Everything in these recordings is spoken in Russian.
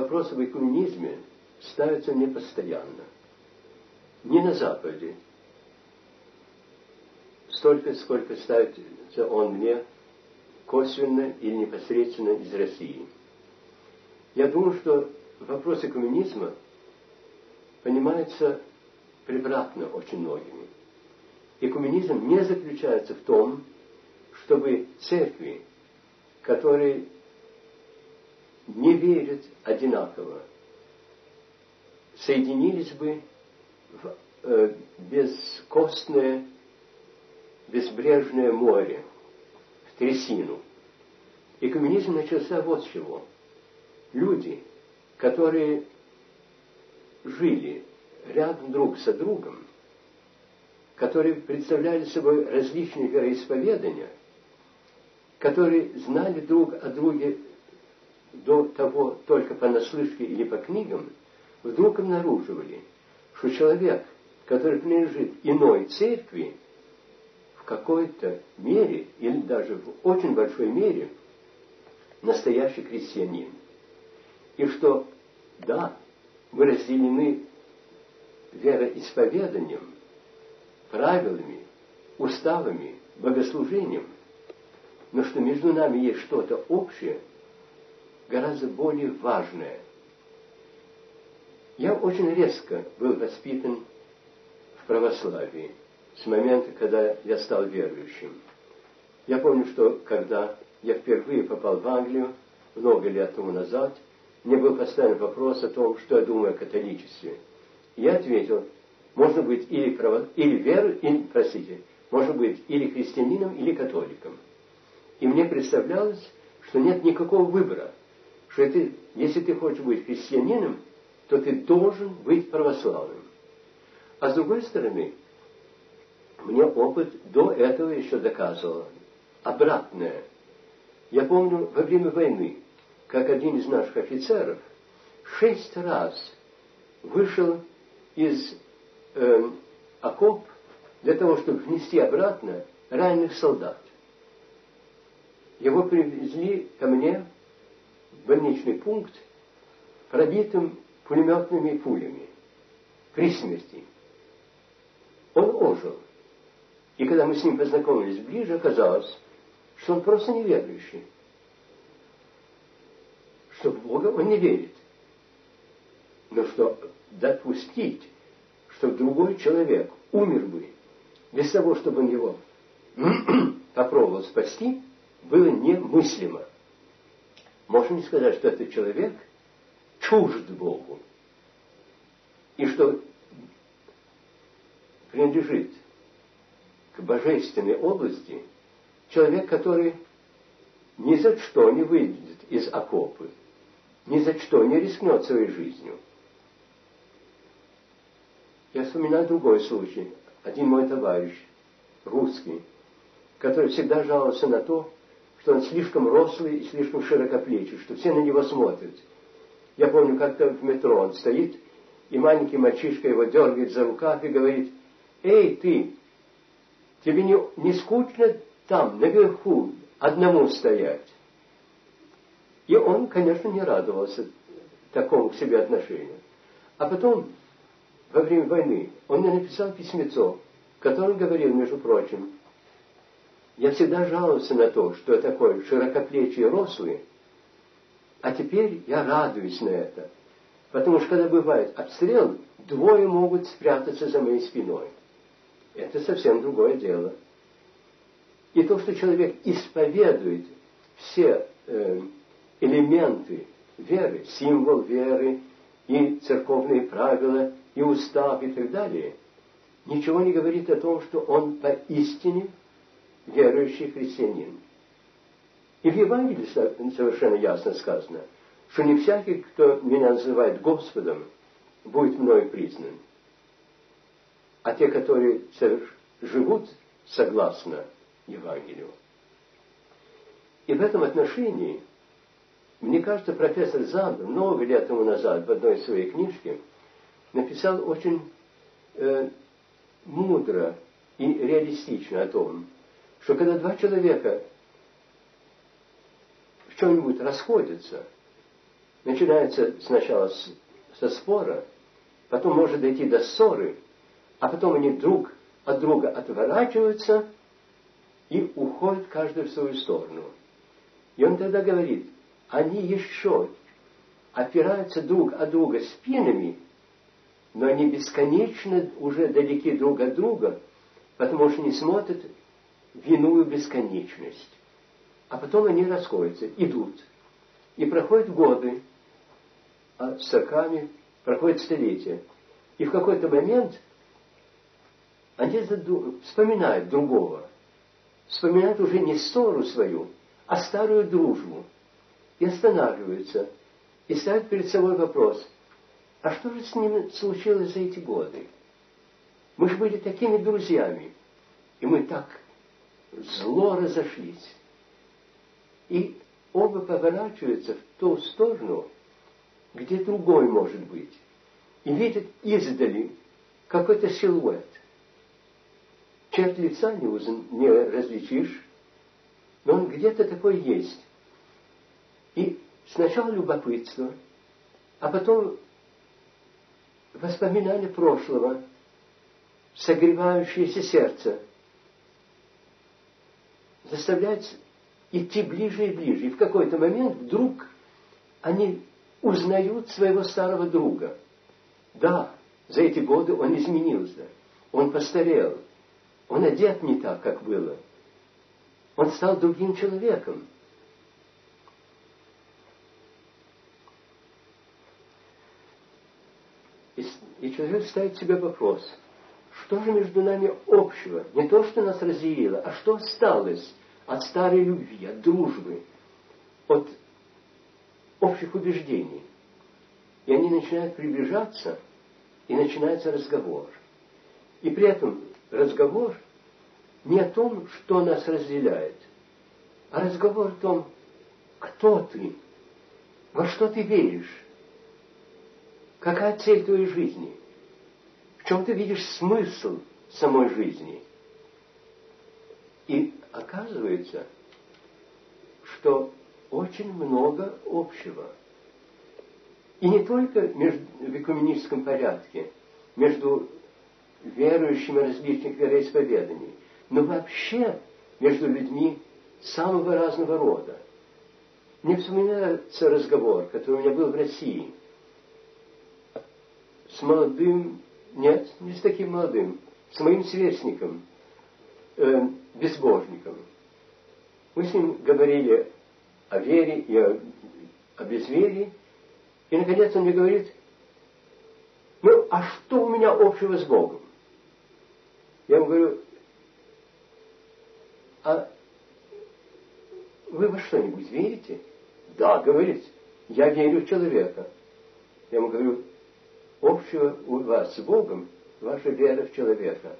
вопрос об экуменизме ставится непостоянно. Не на Западе. Столько, сколько ставится он мне косвенно или непосредственно из России. Я думаю, что вопрос экуменизма понимается превратно очень многими. Экуменизм не заключается в том, чтобы церкви, которые не верят одинаково, соединились бы в э, бескостное, безбрежное море, в трясину. Экуменизм начался вот с чего. Люди, которые жили рядом друг со другом, которые представляли собой различные вероисповедания, которые знали друг о друге до того только понаслышке или по книгам, вдруг обнаруживали, что человек, который принадлежит иной церкви, в какой-то мере, или даже в очень большой мере, настоящий крестьянин. И что, да, мы разделены вероисповеданием, правилами, уставами, богослужением, но что между нами есть что-то общее, гораздо более важное. Я очень резко был воспитан в православии с момента, когда я стал верующим. Я помню, что когда я впервые попал в Англию, много лет тому назад, мне был поставлен вопрос о том, что я думаю о католичестве. Я ответил, можно быть или, право, или веру, или, простите, можно быть или христианином, или католиком. И мне представлялось, что нет никакого выбора, что ты, если ты хочешь быть христианином, то ты должен быть православным. А с другой стороны, мне опыт до этого еще доказывал обратное. Я помню во время войны, как один из наших офицеров шесть раз вышел из э, окоп для того, чтобы внести обратно раненых солдат. Его привезли ко мне больничный пункт, пробитым пулеметными пулями, при смерти. Он ожил. И когда мы с ним познакомились ближе, оказалось, что он просто неверующий. Что в Бога он не верит. Но что допустить, что другой человек умер бы без того, чтобы он его попробовал спасти, было немыслимо. Не сказать, что этот человек чужд Богу, и что принадлежит к божественной области человек, который ни за что не выйдет из окопы, ни за что не рискнет своей жизнью. Я вспоминаю другой случай. Один мой товарищ, русский, который всегда жаловался на то, что он слишком рослый и слишком широкоплечий, что все на него смотрят. Я помню, как-то в метро он стоит, и маленький мальчишка его дергает за рукав и говорит, «Эй, ты, тебе не, не скучно там, наверху, одному стоять?» И он, конечно, не радовался такому к себе отношению. А потом во время войны, он мне написал письмецо, в котором говорил, между прочим, я всегда жаловался на то, что я такой широкоплечий и рослый, а теперь я радуюсь на это. Потому что когда бывает обстрел, двое могут спрятаться за моей спиной. Это совсем другое дело. И то, что человек исповедует все э, элементы веры, символ веры и церковные правила – и устав и так далее, ничего не говорит о том, что он поистине верующий христианин. И в Евангелии совершенно ясно сказано, что не всякий, кто меня называет Господом, будет мною признан. А те, которые живут согласно Евангелию. И в этом отношении, мне кажется, профессор Зандер много лет тому назад в одной своей книжке – написал очень э, мудро и реалистично о том, что когда два человека в чем-нибудь расходятся, начинается сначала с, со спора, потом может дойти до ссоры, а потом они друг от друга отворачиваются и уходят каждый в свою сторону. И он тогда говорит, они еще опираются друг от друга спинами, но они бесконечно уже далеки друг от друга, потому что не смотрят в иную бесконечность. А потом они расходятся, идут. И проходят годы, а с сороками проходят столетия. И в какой-то момент они вспоминают другого. Вспоминают уже не ссору свою, а старую дружбу. И останавливаются. И ставят перед собой вопрос, а что же с ними случилось за эти годы? Мы же были такими друзьями. И мы так зло разошлись. И оба поворачиваются в ту сторону, где другой может быть. И видят издали какой-то силуэт. Черт лица не, узн, не различишь, но он где-то такой есть. И сначала любопытство, а потом воспоминания прошлого, согревающееся сердце, заставляет идти ближе и ближе. И в какой-то момент вдруг они узнают своего старого друга. Да, за эти годы он изменился, он постарел, он одет не так, как было. Он стал другим человеком. И, и человек ставит себе вопрос, что же между нами общего? Не то, что нас разделило, а что осталось от старой любви, от дружбы, от общих убеждений. И они начинают приближаться, и начинается разговор. И при этом разговор не о том, что нас разделяет, а разговор о том, кто ты, во что ты веришь, какая цель твоей жизни, в чем ты видишь смысл самой жизни. И оказывается, что очень много общего. И не только между, в экуменическом порядке, между верующими различных вероисповеданий, но вообще между людьми самого разного рода. Мне вспоминается разговор, который у меня был в России, с молодым, нет, не с таким молодым, с моим сверстником, э, безбожником. Мы с ним говорили о вере и о, о безверии, и, наконец, он мне говорит, ну, а что у меня общего с Богом? Я ему говорю, а вы во что-нибудь верите? Да, говорит, я верю в человека. Я ему говорю, общего у вас с Богом ваша вера в человека.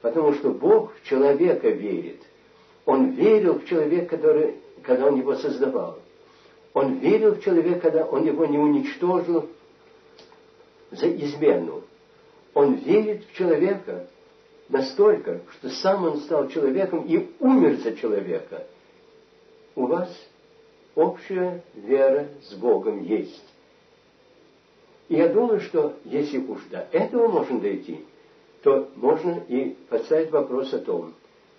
Потому что Бог в человека верит. Он верил в человека, который, когда он его создавал. Он верил в человека, когда он его не уничтожил за измену. Он верит в человека, настолько, что сам он стал человеком и умер за человека. У вас общая вера с Богом есть. И я думаю, что если уж до этого можно дойти, то можно и поставить вопрос о том,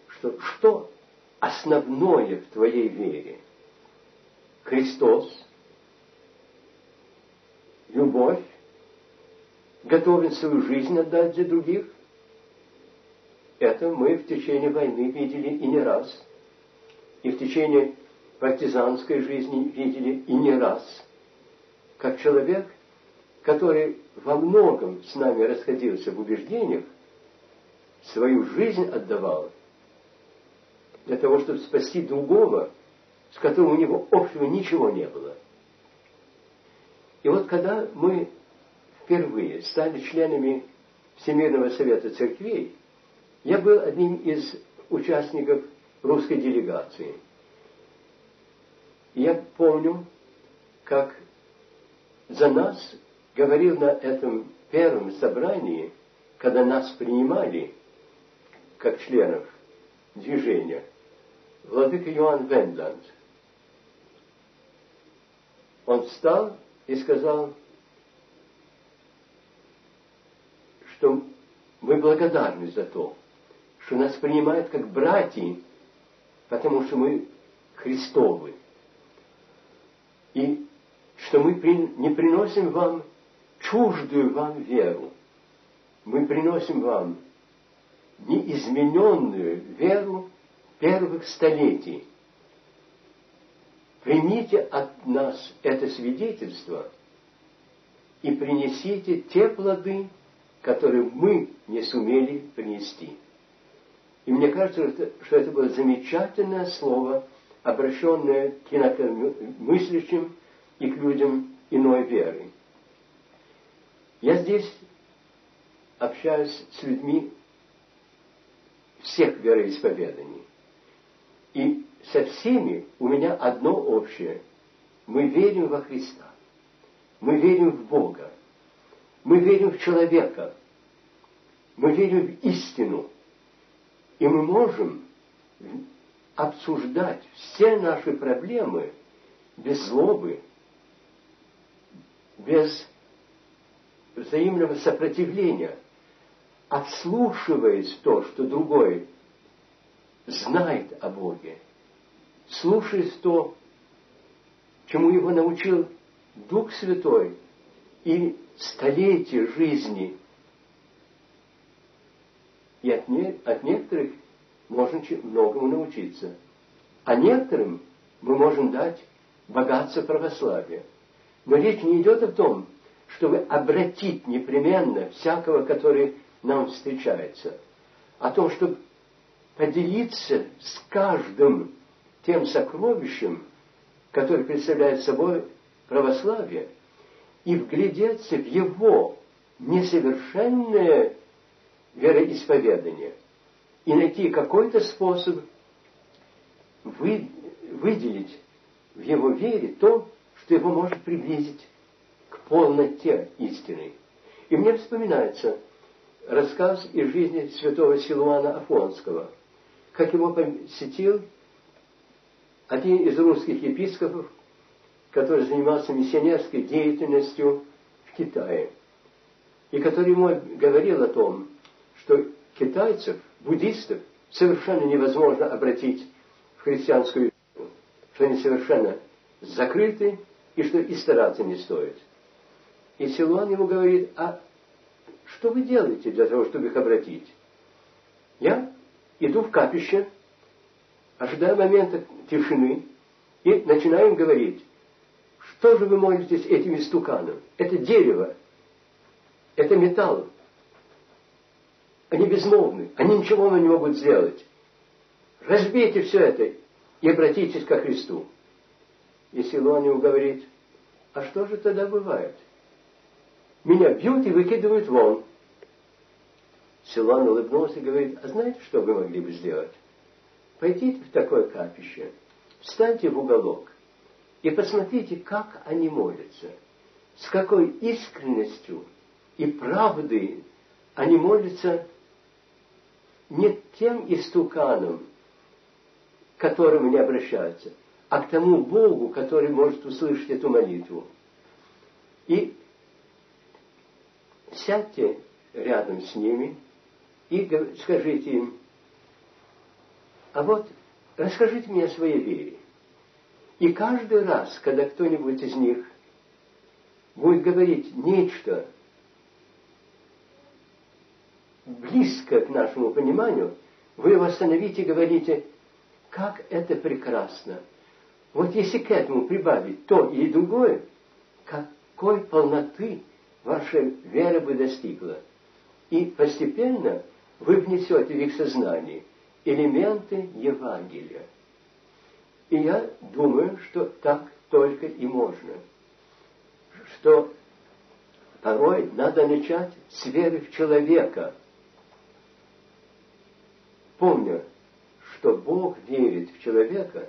что что основное в твоей вере? Христос, любовь, готовность свою жизнь отдать за других, это мы в течение войны видели и не раз. И в течение партизанской жизни видели и не раз. Как человек, который во многом с нами расходился в убеждениях, свою жизнь отдавал для того, чтобы спасти другого, с которым у него общего ничего не было. И вот когда мы впервые стали членами Всемирного Совета Церквей, я был одним из участников русской делегации. И я помню, как за нас говорил на этом первом собрании, когда нас принимали как членов движения, владыка Иоанн Вендланд. Он встал и сказал, что мы благодарны за то, что нас принимают как братья, потому что мы Христовы. И что мы не приносим вам чуждую вам веру. Мы приносим вам неизмененную веру первых столетий. Примите от нас это свидетельство и принесите те плоды, которые мы не сумели принести. И мне кажется, что это было замечательное слово, обращенное к инакомыслящим и к людям иной веры. Я здесь общаюсь с людьми всех вероисповеданий. И со всеми у меня одно общее. Мы верим во Христа. Мы верим в Бога. Мы верим в человека. Мы верим в истину. И мы можем обсуждать все наши проблемы без злобы, без взаимного сопротивления, отслушиваясь то, что другой знает о Боге, слушаясь то, чему его научил Дух Святой и столетия жизни. И от, не, от некоторых можно многому научиться. А некоторым мы можем дать богатство православия. Но речь не идет о том, чтобы обратить непременно всякого, который нам встречается, о том, чтобы поделиться с каждым тем сокровищем, которое представляет собой православие, и вглядеться в его несовершенное вероисповедание и найти какой-то способ вы, выделить в его вере то, что его может приблизить полноте истины. И мне вспоминается рассказ из жизни святого Силуана Афонского, как его посетил один из русских епископов, который занимался миссионерской деятельностью в Китае, и который ему говорил о том, что китайцев, буддистов, совершенно невозможно обратить в христианскую веру, что они совершенно закрыты и что и стараться не стоит. И Силуан ему говорит, а что вы делаете для того, чтобы их обратить? Я иду в капище, ожидаю момента тишины, и начинаем говорить, что же вы молитесь этим истуканом? Это дерево, это металл. Они безмолвны, они ничего не могут сделать. Разбейте все это и обратитесь ко Христу. И Силуан ему говорит, а что же тогда бывает? Меня бьют и выкидывают вон. Силуан улыбнулся и говорит, а знаете, что вы могли бы сделать? Пойдите в такое капище, встаньте в уголок и посмотрите, как они молятся, с какой искренностью и правдой они молятся не тем истуканам, к которым они обращаются, а к тому Богу, который может услышать эту молитву. И сядьте рядом с ними и скажите им, а вот расскажите мне о своей вере. И каждый раз, когда кто-нибудь из них будет говорить нечто близко к нашему пониманию, вы его остановите и говорите, как это прекрасно. Вот если к этому прибавить то и другое, какой полноты ваша вера бы достигла. И постепенно вы внесете в их сознание элементы Евангелия. И я думаю, что так только и можно. Что порой надо начать с веры в человека, помня, что Бог верит в человека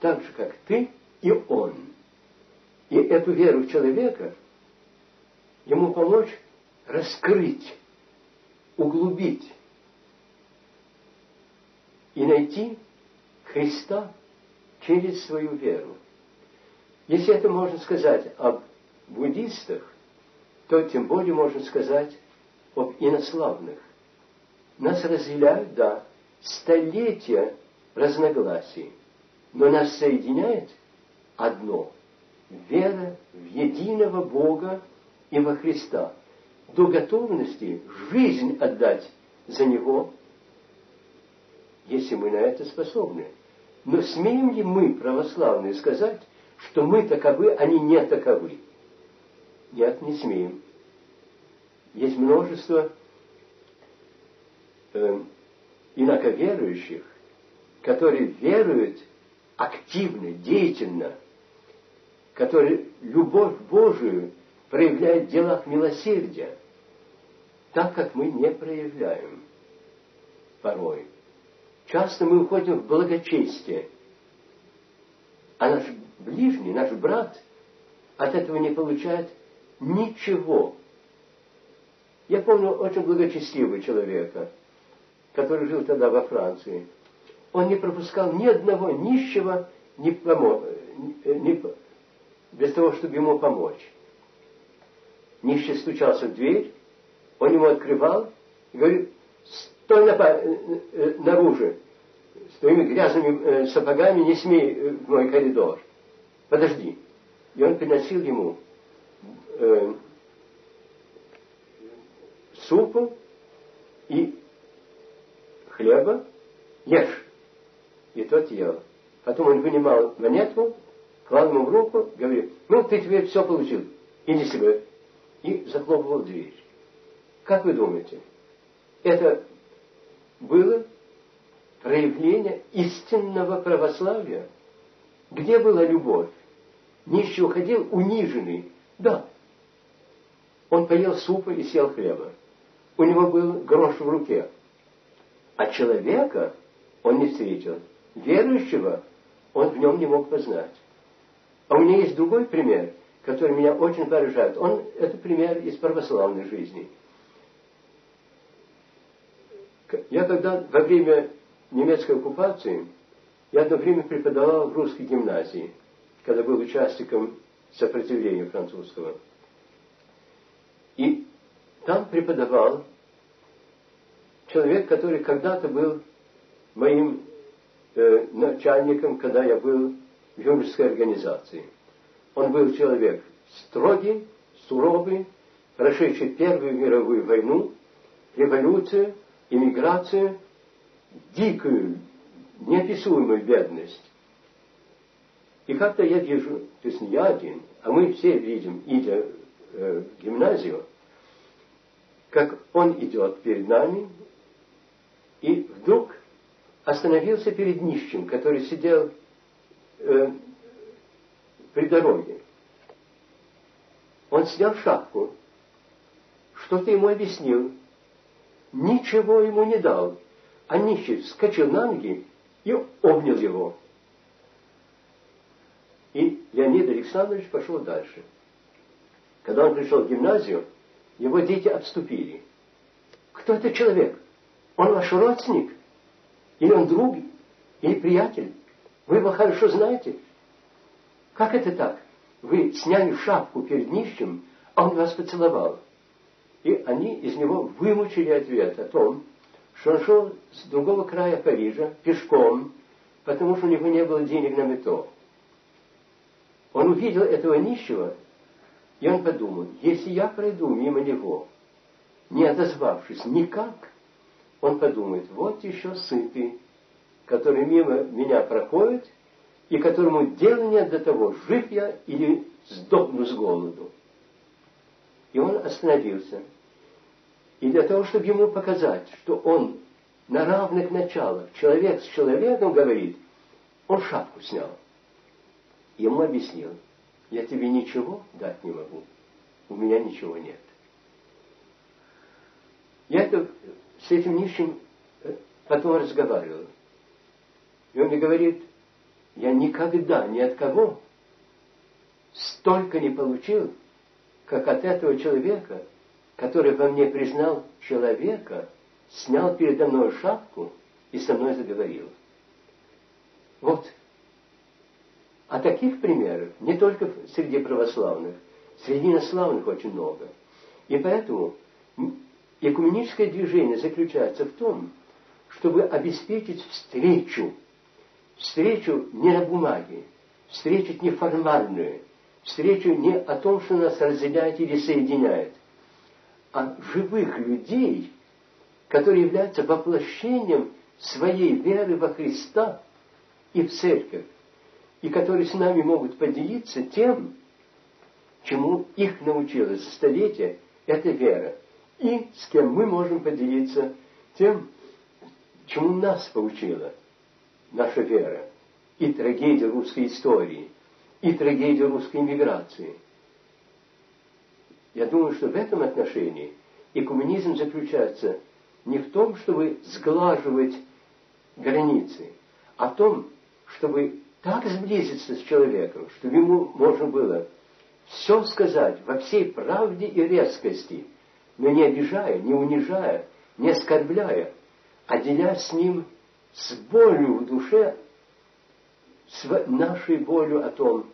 так же, как ты и он. И эту веру в человека ему помочь раскрыть, углубить и найти Христа через свою веру. Если это можно сказать об буддистах, то тем более можно сказать об инославных. Нас разделяют, да, столетия разногласий, но нас соединяет одно – вера в единого Бога и во Христа, до готовности жизнь отдать за Него, если мы на это способны. Но смеем ли мы, православные, сказать, что мы таковы, они не таковы? Нет, не смеем. Есть множество э, инаковерующих, которые веруют активно, деятельно, которые любовь Божию проявляют в делах милосердия, так как мы не проявляем порой. Часто мы уходим в благочестие, а наш ближний, наш брат от этого не получает ничего. Я помню очень благочестивого человека, который жил тогда во Франции. Он не пропускал ни одного нищего ни помо... ни... без того, чтобы ему помочь. Нищий стучался в дверь, он ему открывал и говорит, стой на, э, э, наружу, с твоими грязными э, сапогами не смей в мой коридор. Подожди. И он приносил ему э, супу и хлеба, ешь. И тот ел. Потом он вынимал монетку, клал ему в руку, говорит, ну, ты теперь все получил, иди себе. И захлопывал дверь. Как вы думаете, это было проявление истинного православия? Где была любовь? Нищий уходил униженный. Да. Он поел супа и съел хлеба. У него был грош в руке. А человека он не встретил. Верующего он в нем не мог познать. А у меня есть другой пример, который меня очень поражает. Он, это пример из православной жизни. Я когда во время немецкой оккупации, я одно время преподавал в русской гимназии, когда был участником сопротивления французского. И там преподавал человек, который когда-то был моим э, начальником, когда я был в юношеской организации. Он был человек строгий, суровый, прошедший Первую мировую войну, революцию, иммиграцию, дикую, неописуемую бедность. И как-то я вижу, то есть не я один, а мы все видим, идя э, в гимназию, как он идет перед нами, и вдруг остановился перед нищим, который сидел э, при дороге. Он снял шапку, что-то ему объяснил, ничего ему не дал, а нищий вскочил на ноги и обнял его. И Леонид Александрович пошел дальше. Когда он пришел в гимназию, его дети отступили. Кто это человек? Он ваш родственник? Или он друг? Или приятель? Вы его хорошо знаете? Как это так? Вы сняли шапку перед нищим, а он вас поцеловал. И они из него вымучили ответ о том, что он шел с другого края Парижа пешком, потому что у него не было денег на метро. Он увидел этого нищего, и он подумал, если я пройду мимо него, не отозвавшись никак, он подумает, вот еще сытый, который мимо меня проходит, и которому дела нет до того, жив я или сдохну с голоду. И он остановился. И для того, чтобы ему показать, что он на равных началах, человек с человеком говорит, он шапку снял. Ему объяснил, я тебе ничего дать не могу, у меня ничего нет. Я это, с этим нищим э, потом разговаривал. И он мне говорит, я никогда ни от кого столько не получил, как от этого человека, который во мне признал человека, снял передо мной шапку и со мной заговорил. Вот а таких примеров не только среди православных, Среди инославных очень много. И поэтому экуменическое движение заключается в том, чтобы обеспечить встречу. Встречу не на бумаге, встречу неформальную, встречу не о том, что нас разделяет или соединяет, а живых людей, которые являются воплощением своей веры во Христа и в церковь, и которые с нами могут поделиться тем, чему их научила за столетия эта вера, и с кем мы можем поделиться тем, чему нас поучила наша вера, и трагедия русской истории, и трагедия русской иммиграции. Я думаю, что в этом отношении экуменизм заключается не в том, чтобы сглаживать границы, а в том, чтобы так сблизиться с человеком, чтобы ему можно было все сказать во всей правде и резкости, но не обижая, не унижая, не оскорбляя, а делясь с ним с болью в душе, с нашей болью о том,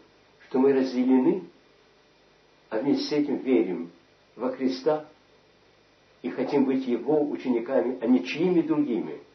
что мы разделены, а вместе с этим верим во Христа и хотим быть Его учениками, а не чьими другими –